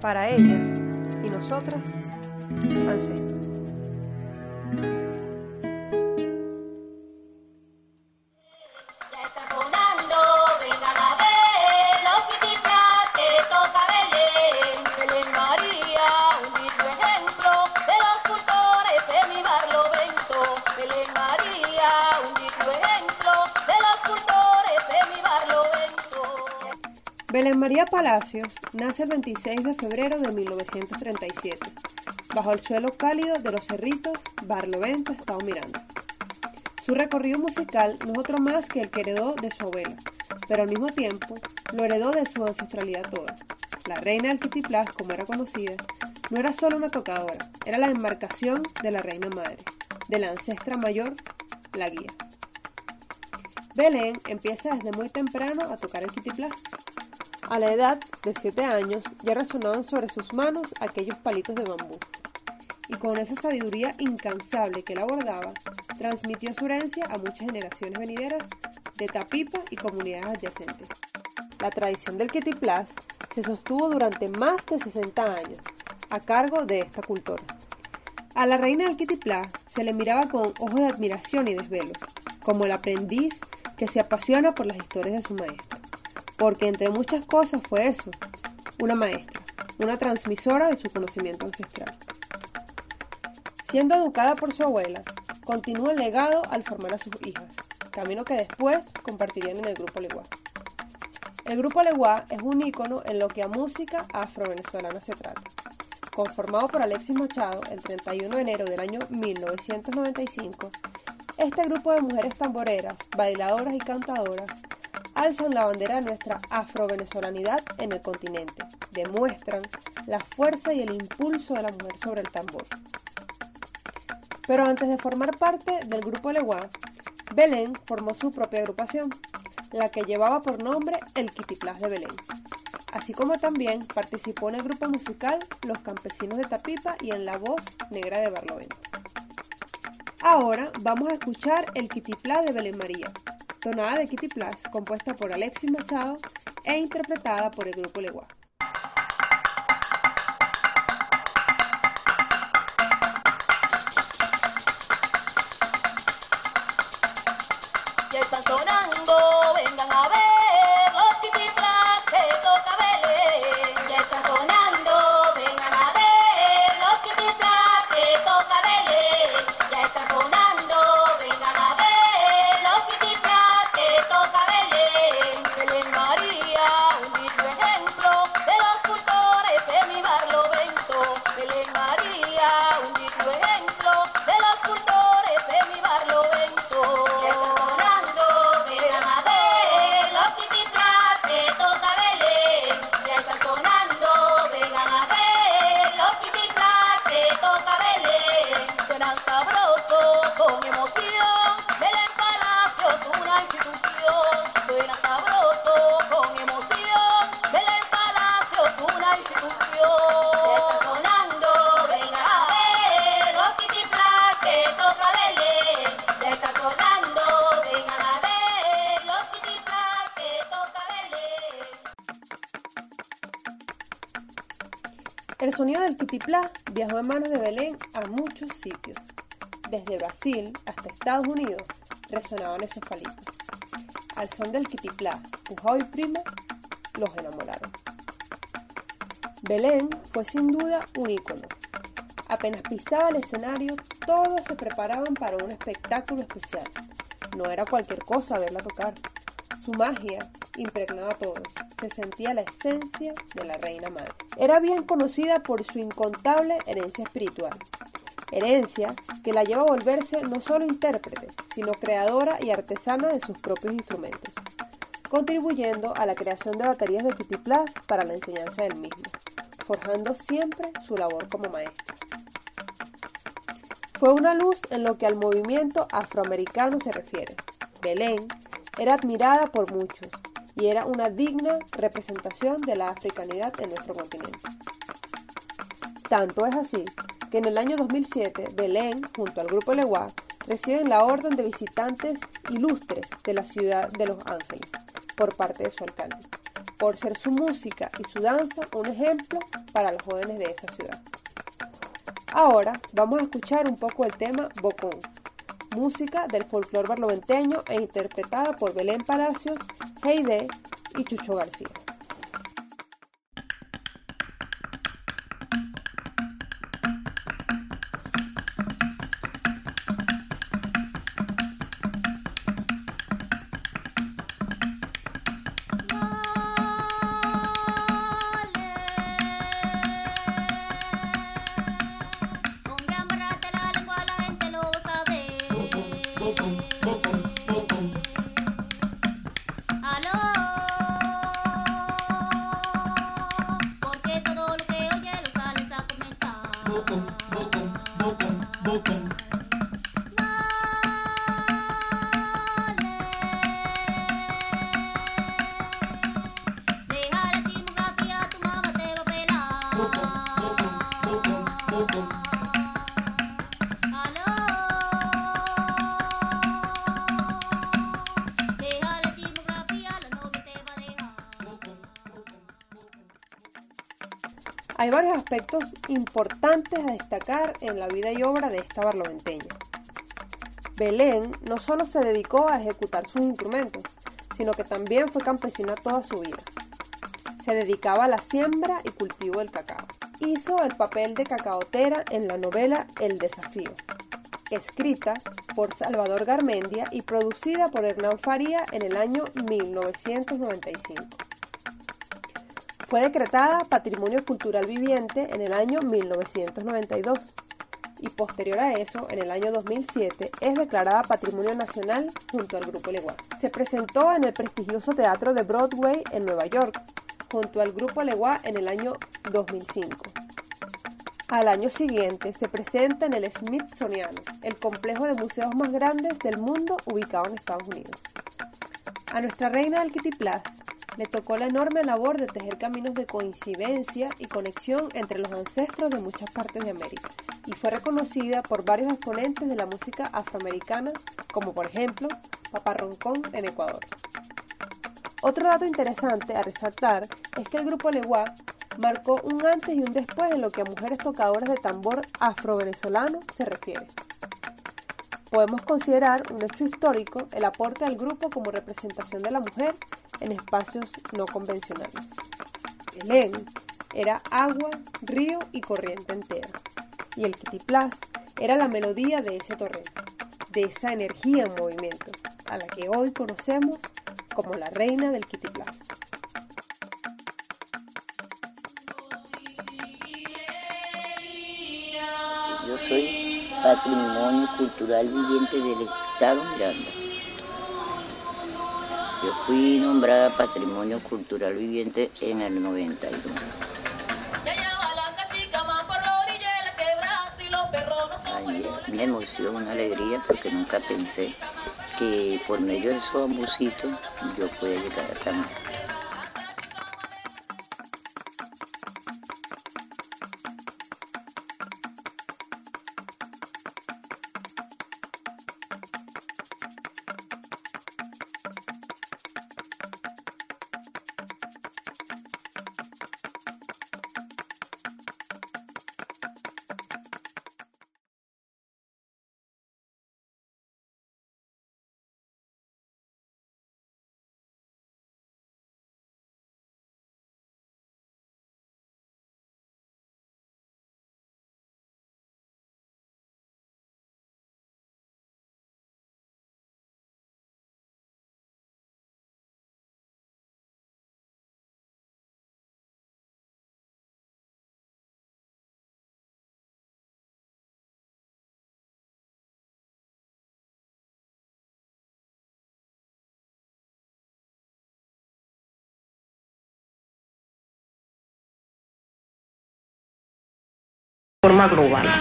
para ellas y nosotras, ancestros. Belén María Palacios nace el 26 de febrero de 1937, bajo el suelo cálido de los Cerritos, Barlovento, Estado Miranda. Su recorrido musical no es otro más que el que heredó de su abuela, pero al mismo tiempo lo heredó de su ancestralidad toda. La reina del Kitiplas, como era conocida, no era solo una tocadora, era la embarcación de la reina madre, de la ancestra mayor, la guía. Belén empieza desde muy temprano a tocar el Kitiplas. A la edad de 7 años ya resonaban sobre sus manos aquellos palitos de bambú. Y con esa sabiduría incansable que la abordaba, transmitió su herencia a muchas generaciones venideras de Tapipa y comunidades adyacentes. La tradición del Kitiplas se sostuvo durante más de 60 años, a cargo de esta cultura. A la reina del Kitiplas se le miraba con ojos de admiración y desvelo, como el aprendiz que se apasiona por las historias de su maestra porque entre muchas cosas fue eso, una maestra, una transmisora de su conocimiento ancestral. Siendo educada por su abuela, continuó el legado al formar a sus hijas, camino que después compartirían en el Grupo Leguá. El Grupo Leguá es un ícono en lo que a música afro-venezolana se trata. Conformado por Alexis Machado el 31 de enero del año 1995, este grupo de mujeres tamboreras, bailadoras y cantadoras alzan la bandera de nuestra afro-venezolanidad en el continente, demuestran la fuerza y el impulso de la mujer sobre el tambor. Pero antes de formar parte del grupo Leguá, Belén formó su propia agrupación, la que llevaba por nombre el Kitiplas de Belén, así como también participó en el grupo musical Los Campesinos de Tapipa y en la voz negra de Barlovento. Ahora vamos a escuchar el Kitiplas de Belén María, tonada de Kitty Plus, compuesta por Alexis Machado e interpretada por el grupo Leguá. Ya está sonando, sonido del Kitiplas viajó en manos de Belén a muchos sitios. Desde Brasil hasta Estados Unidos resonaban esos palitos. Al son del Kitiplas, Pujao y Prima los enamoraron. Belén fue sin duda un ícono. Apenas pisaba el escenario, todos se preparaban para un espectáculo especial. No era cualquier cosa verla tocar. Su magia impregnaba a todos. Se sentía la esencia de la reina madre. Era bien conocida por su incontable herencia espiritual. Herencia que la lleva a volverse no solo intérprete, sino creadora y artesana de sus propios instrumentos, contribuyendo a la creación de baterías de Kitiplas para la enseñanza del mismo, forjando siempre su labor como maestra. Fue una luz en lo que al movimiento afroamericano se refiere. Belén era admirada por muchos y era una digna representación de la africanidad en nuestro continente. Tanto es así que en el año 2007 Belén, junto al Grupo Leguá, reciben la Orden de Visitantes Ilustres de la ciudad de Los Ángeles por parte de su alcalde. por ser su música y su danza un ejemplo para los jóvenes de esa ciudad. Ahora vamos a escuchar un poco el tema Bocón, música del folclore barloventeño e interpretada por Belén Palacios, Heide y Chucho García. Hay varios aspectos importantes a destacar en la vida y obra de esta barloventeña. Belén no solo se dedicó a ejecutar sus instrumentos, sino que también fue campesina toda su vida. Se dedicaba a la siembra y cultivo del cacao. Hizo el papel de cacaotera en la novela El desafío, escrita por Salvador Garmendia y producida por Hernán Faría en el año 1995. Fue decretada Patrimonio Cultural Viviente en el año 1992 y posterior a eso, en el año 2007, es declarada Patrimonio Nacional junto al Grupo Leguá. Se presentó en el prestigioso Teatro de Broadway en Nueva York, junto al Grupo Leguá en el año 2005. Al año siguiente se presenta en el Smithsonian, el complejo de museos más grandes del mundo ubicado en Estados Unidos. A nuestra reina del Kitty Plus le tocó la enorme labor de tejer caminos de coincidencia y conexión entre los ancestros de muchas partes de América, y fue reconocida por varios exponentes de la música afroamericana, como por ejemplo Papa Roncón en Ecuador. Otro dato interesante a resaltar es que el grupo Leguá marcó un antes y un después en lo que a mujeres tocadoras de tambor afro-venezolano se refiere podemos considerar un hecho histórico el aporte del grupo como representación de la mujer en espacios no convencionales. Belén era agua, río y corriente entera, y el Kitiplas era la melodía de ese torrente, de esa energía en movimiento, a la que hoy conocemos como la reina del Kitiplas. Yo soy Patrimonio Cultural Viviente del Estado Miranda. Yo fui nombrada Patrimonio Cultural Viviente en el 91. Ay, una emoción, una alegría, porque nunca pensé que por medio de esos bambucitos yo pueda llegar a tan forma global.